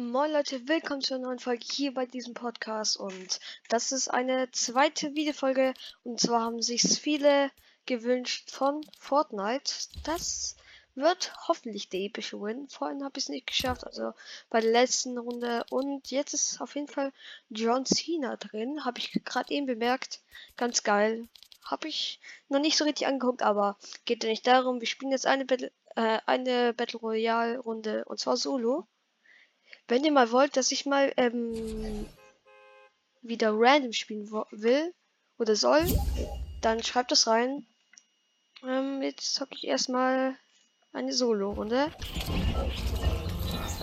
Moin Leute, willkommen zu einer neuen Folge hier bei diesem Podcast und das ist eine zweite Videofolge und zwar haben sich viele gewünscht von Fortnite. Das wird hoffentlich der epische Win. Vorhin habe ich es nicht geschafft, also bei der letzten Runde und jetzt ist auf jeden Fall John Cena drin, habe ich gerade eben bemerkt. Ganz geil. Habe ich noch nicht so richtig angeguckt, aber geht ja nicht darum. Wir spielen jetzt eine Battle, äh, eine Battle Royale Runde und zwar Solo. Wenn ihr mal wollt, dass ich mal ähm, wieder random spielen will oder soll, dann schreibt das rein. Ähm, jetzt zocke ich erstmal eine Solo-Runde.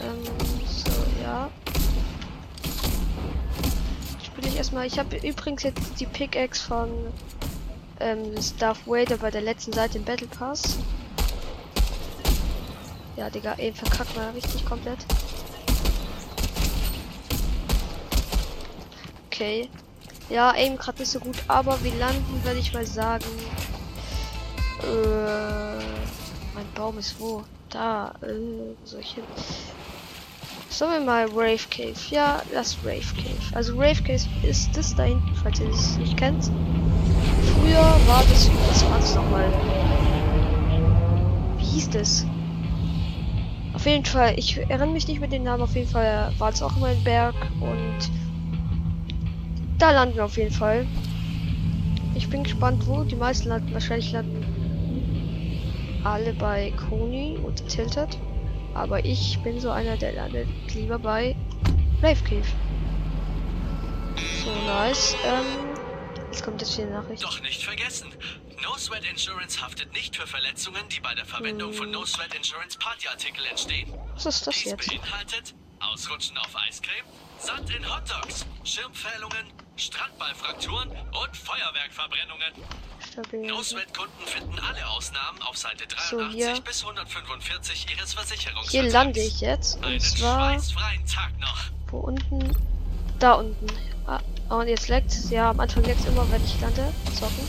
Ähm, so, ja. Spiele ich erstmal. Ich habe übrigens jetzt die Pickaxe von ähm, Darth Vader bei der letzten Seite im Battle Pass. Ja, Digga, eben verkackt mal richtig komplett. Okay. Ja, eben gerade nicht so gut, aber wir landen, würde ich mal sagen. Äh, mein Baum ist wo? Da, äh, soll? Sollen wir mal Rave Cave? Ja, lass Rave Cave. Also Rave Cave ist das da hinten, falls ihr es nicht kennt. Früher war das, was war das nochmal? Wie hieß das? Auf jeden Fall, ich erinnere mich nicht mit den Namen, auf jeden Fall war es auch immer ein Berg und da landen auf jeden Fall. Ich bin gespannt, wo die meisten landen. Wahrscheinlich landen alle bei Koni und Tilted. Aber ich bin so einer, der landet lieber bei Live Cave. So nice. Ähm, jetzt kommt jetzt hier eine Nachricht. Doch nicht vergessen. No Sweat Insurance haftet nicht für Verletzungen, die bei der Verwendung hm. von No Sweat Insurance Partyartikel entstehen. Was ist das Dies jetzt? beinhaltet Ausrutschen auf Eiscreme, Sand in Hotdogs, Schirmfählungen, Strandballfrakturen und Feuerwerkverbrennungen. Stabil. No-Sweat-Kunden finden alle Ausnahmen auf Seite 83 So, hier. bis 145 ihres Versicherungsvertrags. Hier lande ich jetzt. Und Einen zwar schweißfreien Tag noch. wo unten? Da unten. Ah, und jetzt leckt Ja, am Anfang leckt immer, wenn ich lande. Zocken.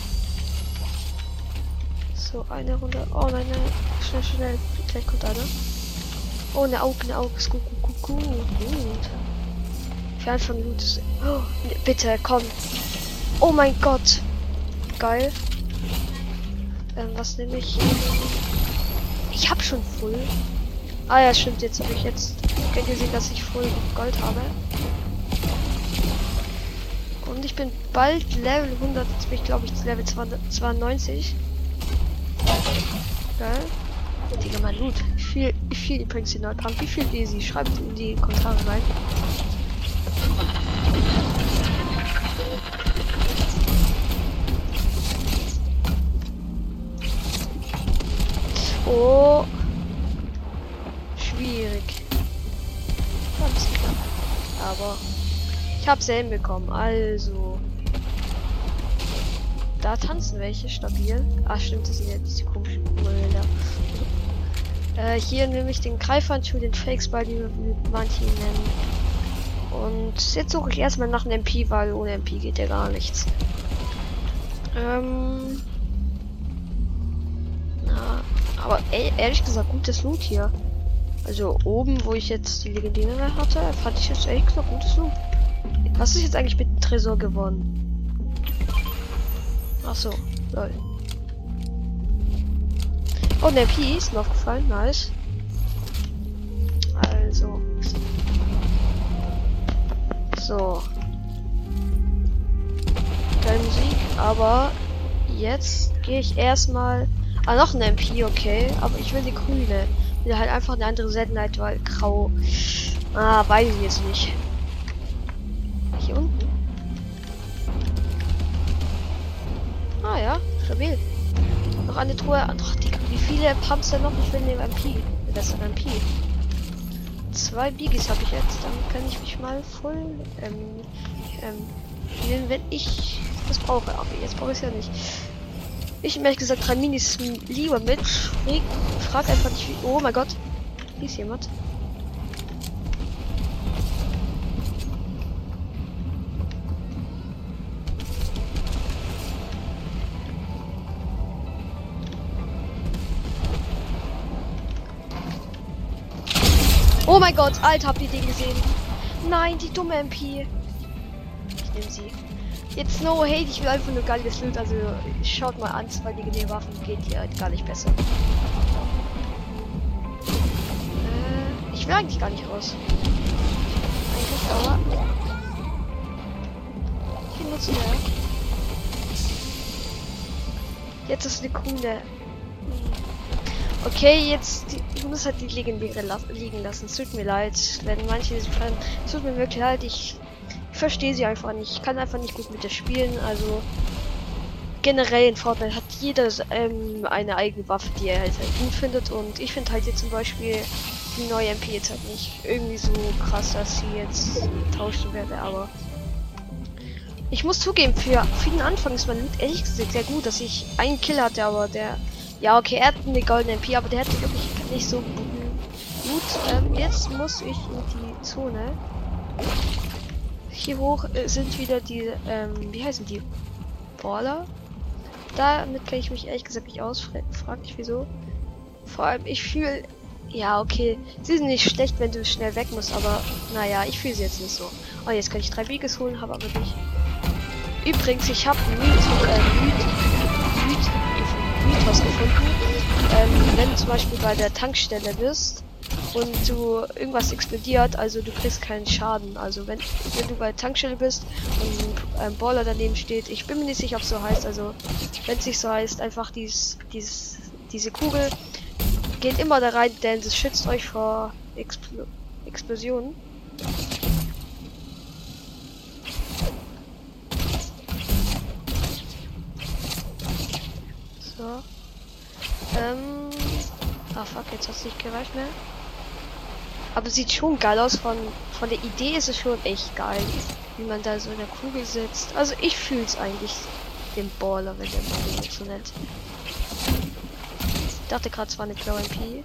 So, eine Runde. Oh nein, nein. Schnell, schnell. Gleich kommt einer. Oh, eine Auge, eine Auge. Ist gut, gut, gut, gut. Fern von Loot. ist- Oh, bitte, komm. Oh mein Gott. Geil. Ähm, was nehme ich? Ich hab schon Full. Ah ja, stimmt, jetzt habe ich jetzt. Könnt ihr sehen, dass ich Full Gold habe. Und ich bin bald Level 100. Jetzt bin ich, glaube ich, Level 92. Geil. Digga, mein Loot. Wie viel, wie viel übrigens die neue Pump? Wie viel Easy? Schreibt in die Kommentare rein. Oh. Schwierig. Aber ich hab's ja hinbekommen. Also. Da tanzen welche stabil. Ah, stimmt, das sind ja diese komischen Brüller. Äh, hier nehme ich den Greifhandschuh, den Fakes-Ball, die manche ihn nennen. Und jetzt suche ich erstmal nach einem MP, weil ohne MP geht ja gar nichts. Ähm. Aber ehrlich gesagt, gutes Loot hier. Also oben, wo ich jetzt die legendäre hatte, fand ich jetzt ehrlich gesagt gutes Loot. Was ist jetzt eigentlich mit dem Tresor geworden? Ach so, lol. Oh, der MP ist mir aufgefallen, nice. Also. So. Geile Musik, aber jetzt gehe ich erstmal. Ah, noch ein MP, okay. Aber ich will die grüne. Will halt einfach eine andere Seltenheit, weil grau. Ah, weiß ich jetzt nicht. Hier unten. Ah ja, stabil. Noch eine Truhe. Ach, die, wie viele denn noch? Ich will den MP. Das ist ein MP. Zwei Biggies habe ich jetzt. Dann kann ich mich mal voll ähm, ähm, wenn ich das brauche. Aber jetzt brauche ich es ja nicht. Ich habe ehrlich gesagt drei Minis lieber mit. Frag, frag einfach nicht wie. Oh mein Gott. Hier ist jemand. Oh mein Gott, Alter, habt ihr den gesehen? Nein, die dumme MP. Ich nehme sie. Jetzt no hate, ich will einfach nur geiles Loot. Also schaut mal an, zwei legendäre Waffen geht hier halt gar nicht besser. Äh, ich will eigentlich gar nicht raus. Eigentlich, aber. Ich benutze mehr. Jetzt ist eine coole. Okay, jetzt die, ich muss halt die legendäre la liegen lassen. Es tut mir leid, wenn manche. Es tut mir wirklich leid. Ich verstehe sie einfach nicht. Ich kann einfach nicht gut mit der spielen. Also generell in Fortnite hat jeder ähm, eine eigene Waffe, die er halt, gut findet. Und ich finde halt jetzt zum Beispiel die neue MP jetzt halt nicht irgendwie so krass, dass sie jetzt tauschen werde. Aber ich muss zugeben, für, für den Anfang ist mein Loot ehrlich gesagt sehr gut, dass ich einen Kill hatte, aber der. Ja, okay, er hat eine goldene MP, aber der hatte wirklich nicht so guten Loot. Ähm, jetzt muss ich in die Zone. Hier hoch äh, sind wieder die, ähm, wie heißen die? Baller. Damit kenne ich mich ehrlich gesagt nicht aus. Frag dich wieso. Vor allem, ich fühle. Ja, okay. Sie sind nicht schlecht, wenn du schnell weg musst, aber naja, ich fühle sie jetzt nicht so. Oh, jetzt kann ich drei Bieges holen, habe aber nicht. Übrigens, ich habe Myth, äh, Myth, Myth, Mythos gefunden. Ähm, wenn du zum Beispiel bei der Tankstelle bist und du irgendwas explodiert, also du kriegst keinen Schaden. Also wenn, wenn du bei Tankstelle bist und ein Baller daneben steht, ich bin mir nicht sicher, ob es so heißt, also wenn es nicht so heißt, einfach dies, dies, diese Kugel geht immer da rein, denn es schützt euch vor Expl Explosionen. So. Ähm. Ah fuck, jetzt hat es nicht gereicht mehr. Aber sieht schon geil aus. Von, von der Idee ist es schon echt geil, wie man da so in der Kugel sitzt. Also ich fühle es eigentlich, den Baller, wenn der mal so nennt. Ich dachte gerade, es war eine blaue MP.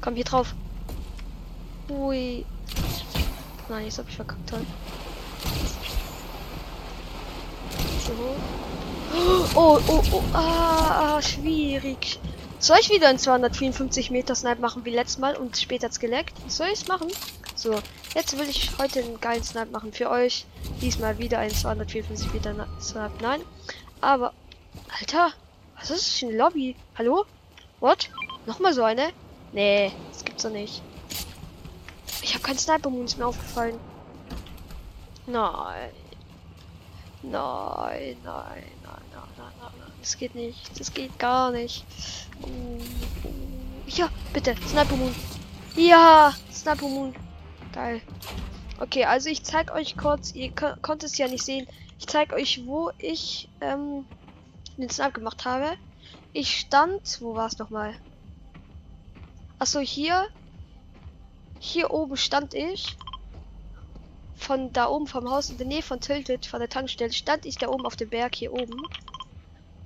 Komm hier drauf. Ui. Nein, jetzt hab ich verkackt. Halt. So. Oh, oh, oh, ah, ah, schwierig. Soll ich wieder einen 254 Meter Snipe machen wie letztes Mal und später hat's geleckt? Soll ich es machen? So, jetzt will ich heute einen geilen Snipe machen für euch. Diesmal wieder ein 254 Meter Snipe. Nein, aber Alter, was ist das für eine Lobby? Hallo? What? Nochmal so eine? Nee, das gibt's doch nicht. Ich habe keinen Sniper-Moons mehr aufgefallen. Nein. Nein, nein, nein, nein, nein, nein. Das geht nicht. Das geht gar nicht. Ja, bitte. Sniper Moon. Ja, Sniper Moon. Geil. Okay, also ich zeige euch kurz, ihr konntet es ja nicht sehen. Ich zeige euch, wo ich ähm, den Snipe gemacht habe. Ich stand, wo war es nochmal? Achso, hier. Hier oben stand ich. Von da oben vom Haus in der Nähe von Tilted, von der Tankstelle, stand ich da oben auf dem Berg hier oben.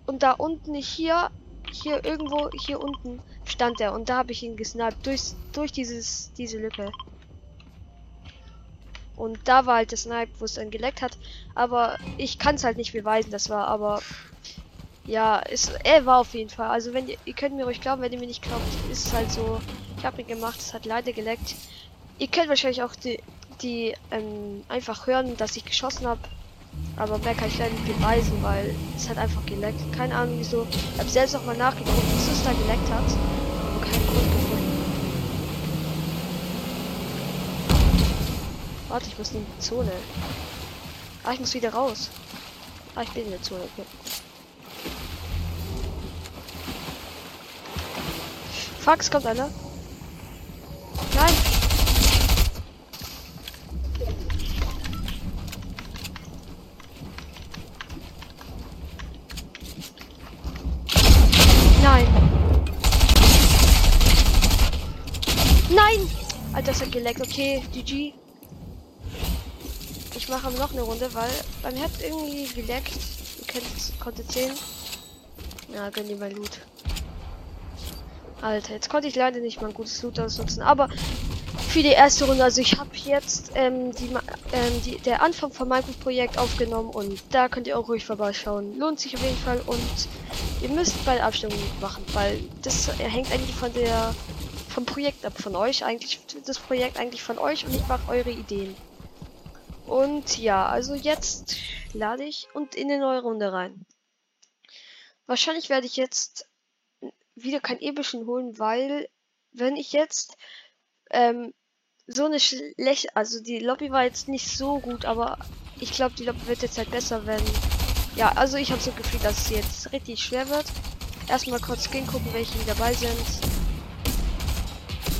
Und da unten hier hier irgendwo hier unten stand er und da habe ich ihn gesniped durch durch dieses diese Lücke. Und da war halt das Snipe, wo es dann geleckt hat. Aber ich kann es halt nicht beweisen, das war. Aber ja, ist, er war auf jeden Fall. Also wenn ihr, ihr könnt mir ruhig glauben, wenn ihr mir nicht glaubt, ist es halt so. Ich habe ihn gemacht, es hat leider geleckt. Ihr könnt wahrscheinlich auch die, die ähm, einfach hören, dass ich geschossen habe. Aber mehr kann ich leider nicht beweisen, weil es hat einfach geleckt. Keine Ahnung wieso. Ich habe selbst noch mal nachgeguckt, was es da geleckt hat. Aber keinen Grund gefunden. Warte, ich muss in die Zone. Ah, ich muss wieder raus. Ah, ich bin in der Zone. Okay. Es kommt einer. Nein! Nein. Nein! Geleckt. Okay, GG. Ich mache noch eine Runde, weil mir hat irgendwie geleckt. Ihr könnt, konntet sehen. Ja, gönn dir mal Loot. Alter, jetzt konnte ich leider nicht mal ein gutes Loot ausnutzen. Aber für die erste Runde. Also ich habe jetzt ähm, die, ähm, die, der Anfang von meinem Projekt aufgenommen und da könnt ihr auch ruhig vorbeischauen. Lohnt sich auf jeden Fall und ihr müsst bei der Abstimmung machen, weil das hängt eigentlich von der vom Projekt ab, von euch eigentlich, das Projekt eigentlich von euch und ich mache eure Ideen. Und ja, also jetzt lade ich und in eine neue Runde rein. Wahrscheinlich werde ich jetzt wieder kein epischen holen, weil wenn ich jetzt ähm, so eine schlechte, also die Lobby war jetzt nicht so gut, aber ich glaube, die Lobby wird jetzt halt besser, wenn, ja, also ich habe so Gefühl, dass es jetzt richtig schwer wird. Erstmal kurz gehen gucken, welche dabei sind.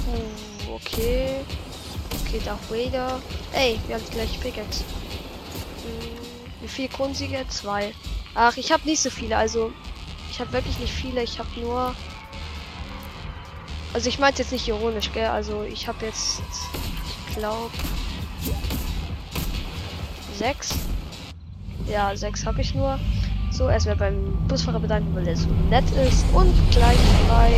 Uh, okay. Okay, Darth Vader. Ey, wir haben gleich Pickaxe. Hm, wie viele Kronsiege? Zwei. Ach, ich habe nicht so viele, also ich habe wirklich nicht viele. Ich habe nur also ich meinte jetzt nicht ironisch, gell? Also ich habe jetzt, ich glaube, sechs. Ja, sechs habe ich nur. So, erstmal beim Busfahrer bedanken, weil er so nett ist. Und gleich bei,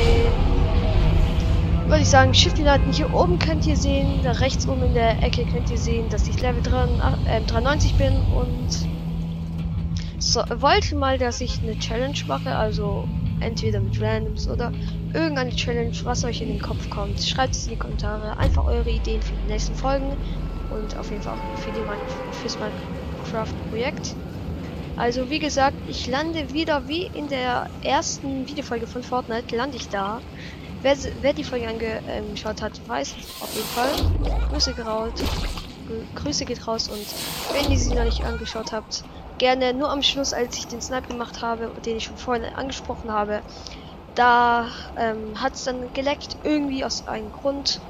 würde ich sagen, Schiffpiloten. Hier oben könnt ihr sehen, da rechts oben in der Ecke könnt ihr sehen, dass ich Level 93, äh, 93 bin und so, wollte mal, dass ich eine Challenge mache, also entweder mit Randoms oder irgendeine Challenge, was euch in den Kopf kommt. Schreibt es in die Kommentare. Einfach eure Ideen für die nächsten Folgen und auf jeden Fall auch für die fürs Minecraft-Projekt. Also wie gesagt, ich lande wieder wie in der ersten Videofolge von Fortnite, lande ich da. Wer, wer die Folge angeschaut hat, weiß auf jeden Fall. Grüße geht raus. Grüße geht raus und wenn ihr sie noch nicht angeschaut habt, gerne nur am Schluss, als ich den Snipe gemacht habe, den ich schon vorhin angesprochen habe, da ähm, hat es dann geleckt, irgendwie aus einem Grund.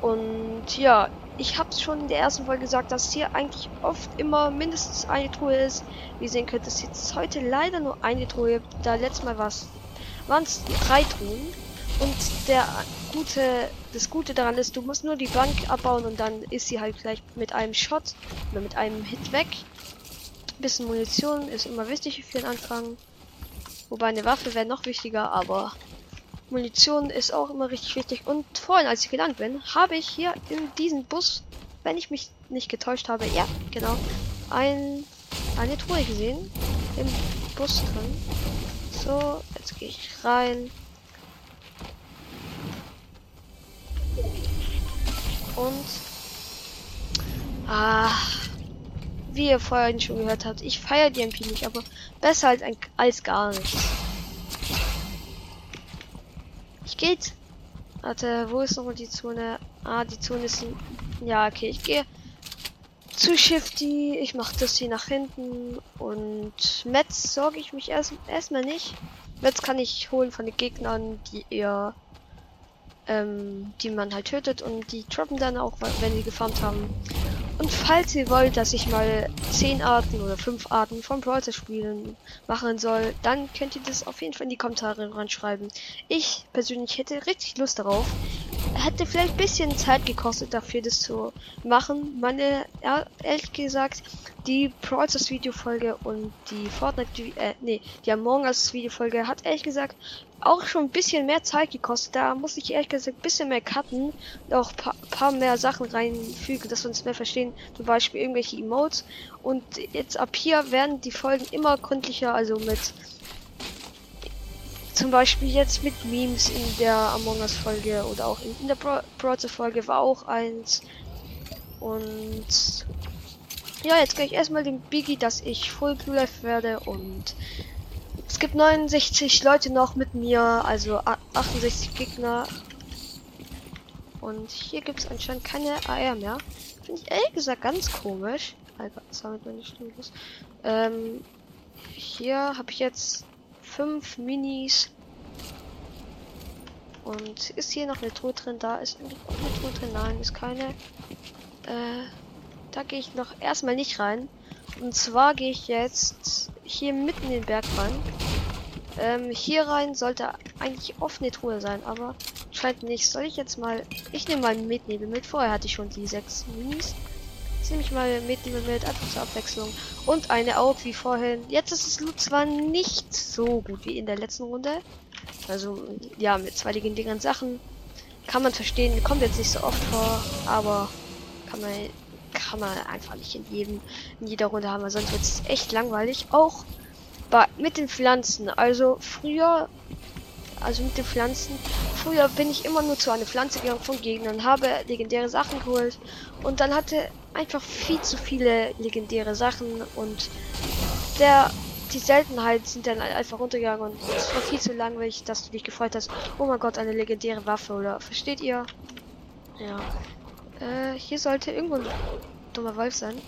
Und ja, ich habe schon in der ersten Folge gesagt, dass hier eigentlich oft immer mindestens eine Truhe ist. Wie ihr sehen könnt, ist jetzt heute leider nur eine Truhe. Da letztes Mal waren es drei Truhen. Und der gute, das Gute daran ist, du musst nur die Bank abbauen und dann ist sie halt gleich mit einem Shot oder mit einem Hit weg bisschen Munition ist immer wichtig für den Anfang. Wobei eine Waffe wäre noch wichtiger, aber Munition ist auch immer richtig wichtig. Und vorhin, als ich gelandet bin, habe ich hier in diesem Bus, wenn ich mich nicht getäuscht habe, ja, genau, ein, eine Truhe gesehen. Im Bus drin. So, jetzt gehe ich rein. Und. Ah, wie ihr vorhin schon gehört habt, ich feiere die MP nicht, aber besser als, als gar nichts. Ich geht. Warte, wo ist nochmal die Zone? Ah, die Zone ist. Ja, okay, ich gehe zu Shifty. Ich mache das hier nach hinten. Und Metz sorge ich mich erst erstmal nicht. Metz kann ich holen von den Gegnern, die eher. Ähm, die man halt tötet und die droppen dann auch, wenn sie gefarmt haben. Und falls ihr wollt, dass ich mal 10 Arten oder 5 Arten von Brawler spielen machen soll, dann könnt ihr das auf jeden Fall in die Kommentare reinschreiben. Ich persönlich hätte richtig Lust darauf. Hätte vielleicht ein bisschen Zeit gekostet dafür, das zu machen. Meine, ehrlich gesagt, die Brawl Videofolge und die Fortnite, äh, nee, die Among Us Videofolge hat ehrlich gesagt auch schon ein bisschen mehr Zeit gekostet. Da muss ich ehrlich gesagt ein bisschen mehr cutten und auch paar, paar mehr Sachen reinfügen, dass wir uns mehr verstehen. Zum Beispiel irgendwelche Emotes. Und jetzt ab hier werden die Folgen immer gründlicher, also mit zum Beispiel jetzt mit Memes in der Among Us Folge oder auch in, in der Bro Folge war auch eins. Und ja, jetzt gehe ich erstmal den Biggie, dass ich Full Blue Life werde und es gibt 69 Leute noch mit mir, also 68 Gegner. Und hier gibt es anscheinend keine AR mehr. Finde ich ehrlich gesagt ganz komisch. Alter, damit meine Stimme los. Ähm, hier habe ich jetzt fünf Minis. Und ist hier noch eine Truhe drin? Da ist eine Truhe drin. Nein, ist keine. Äh, da gehe ich noch erstmal nicht rein. Und zwar gehe ich jetzt hier mitten in den Berg rein. Ähm, hier rein sollte eigentlich offene Truhe sein, aber scheint nicht. Soll ich jetzt mal... Ich nehme mal Mitnebel mit. Vorher hatte ich schon die sechs Minis. Jetzt nehme ich mal Mitnebel mit, einfach zur Abwechslung. Und eine auch wie vorhin. Jetzt ist das Loot zwar nicht so gut wie in der letzten Runde. Also, ja, mit zwei legendären Sachen. Kann man verstehen. Kommt jetzt nicht so oft vor, aber kann man kann man einfach nicht in jedem in jeder Runde haben, sonst wird es echt langweilig. Auch bei, mit den Pflanzen. Also früher also mit den Pflanzen. Früher bin ich immer nur zu einer Pflanze gegangen von Gegnern, habe legendäre Sachen geholt und dann hatte einfach viel zu viele legendäre Sachen und der die Seltenheit sind dann einfach runtergegangen und es war viel zu langweilig, dass du dich gefreut hast. Oh mein Gott, eine legendäre Waffe oder versteht ihr? Ja. Äh, hier sollte irgendwo ein dummer Wolf sein.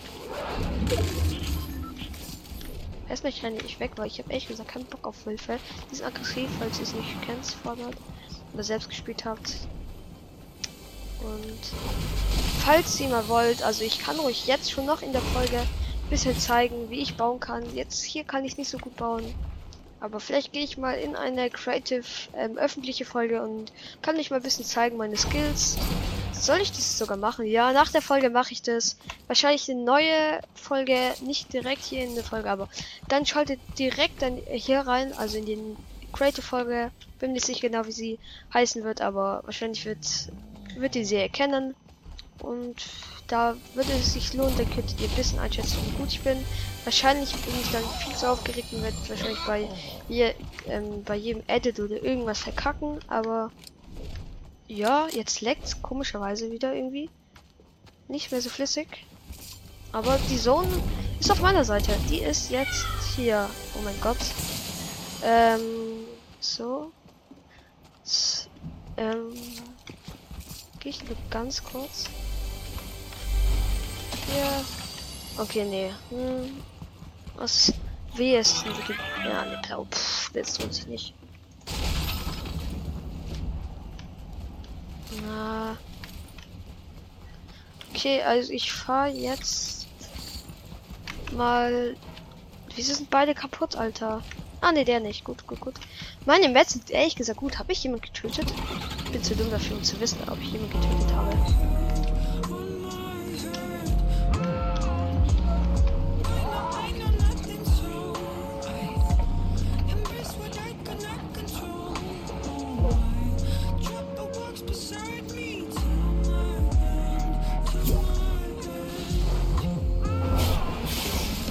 Erstmal renne ich weg, weil ich habe echt gesagt keinen Bock auf Wölfe. Die sind aggressiv, falls ihr es nicht kennt, Fortnite oder selbst gespielt habt. Und falls ihr mal wollt, also ich kann euch jetzt schon noch in der Folge ein bisschen zeigen, wie ich bauen kann. Jetzt hier kann ich nicht so gut bauen. Aber vielleicht gehe ich mal in eine creative ähm, öffentliche Folge und kann euch mal ein bisschen zeigen meine Skills. Soll ich das sogar machen? Ja, nach der Folge mache ich das. Wahrscheinlich eine neue Folge, nicht direkt hier in der Folge, aber dann schaltet direkt dann hier rein, also in den Creative Folge. Bin nicht sicher genau, wie sie heißen wird, aber wahrscheinlich wird wird ihr sie erkennen. Und da würde es sich lohnen, dann könntet ihr ein bisschen einschätzen, wie gut ich bin. Wahrscheinlich bin ich dann viel zu aufgeregt und werde wahrscheinlich bei, je, ähm, bei jedem Edit oder irgendwas verkacken, aber ja, jetzt leckt's komischerweise wieder irgendwie. Nicht mehr so flüssig. Aber die Zone ist auf meiner Seite. Die ist jetzt hier. Oh mein Gott. Ähm, so. S ähm, gehe ich nur ganz kurz. Ja. Okay, nee. Hm. Was? Wie ist denn die? Ja, ne, blau. Pff, das tut sich nicht. Na. Okay, also ich fahre jetzt mal. Wieso sind beide kaputt, Alter? Ah ne, der nicht. Gut, gut, gut. Meine Mets sind ehrlich gesagt gut. Habe ich jemand getötet? Ich bin zu dumm dafür, um zu wissen, ob ich jemand getötet habe.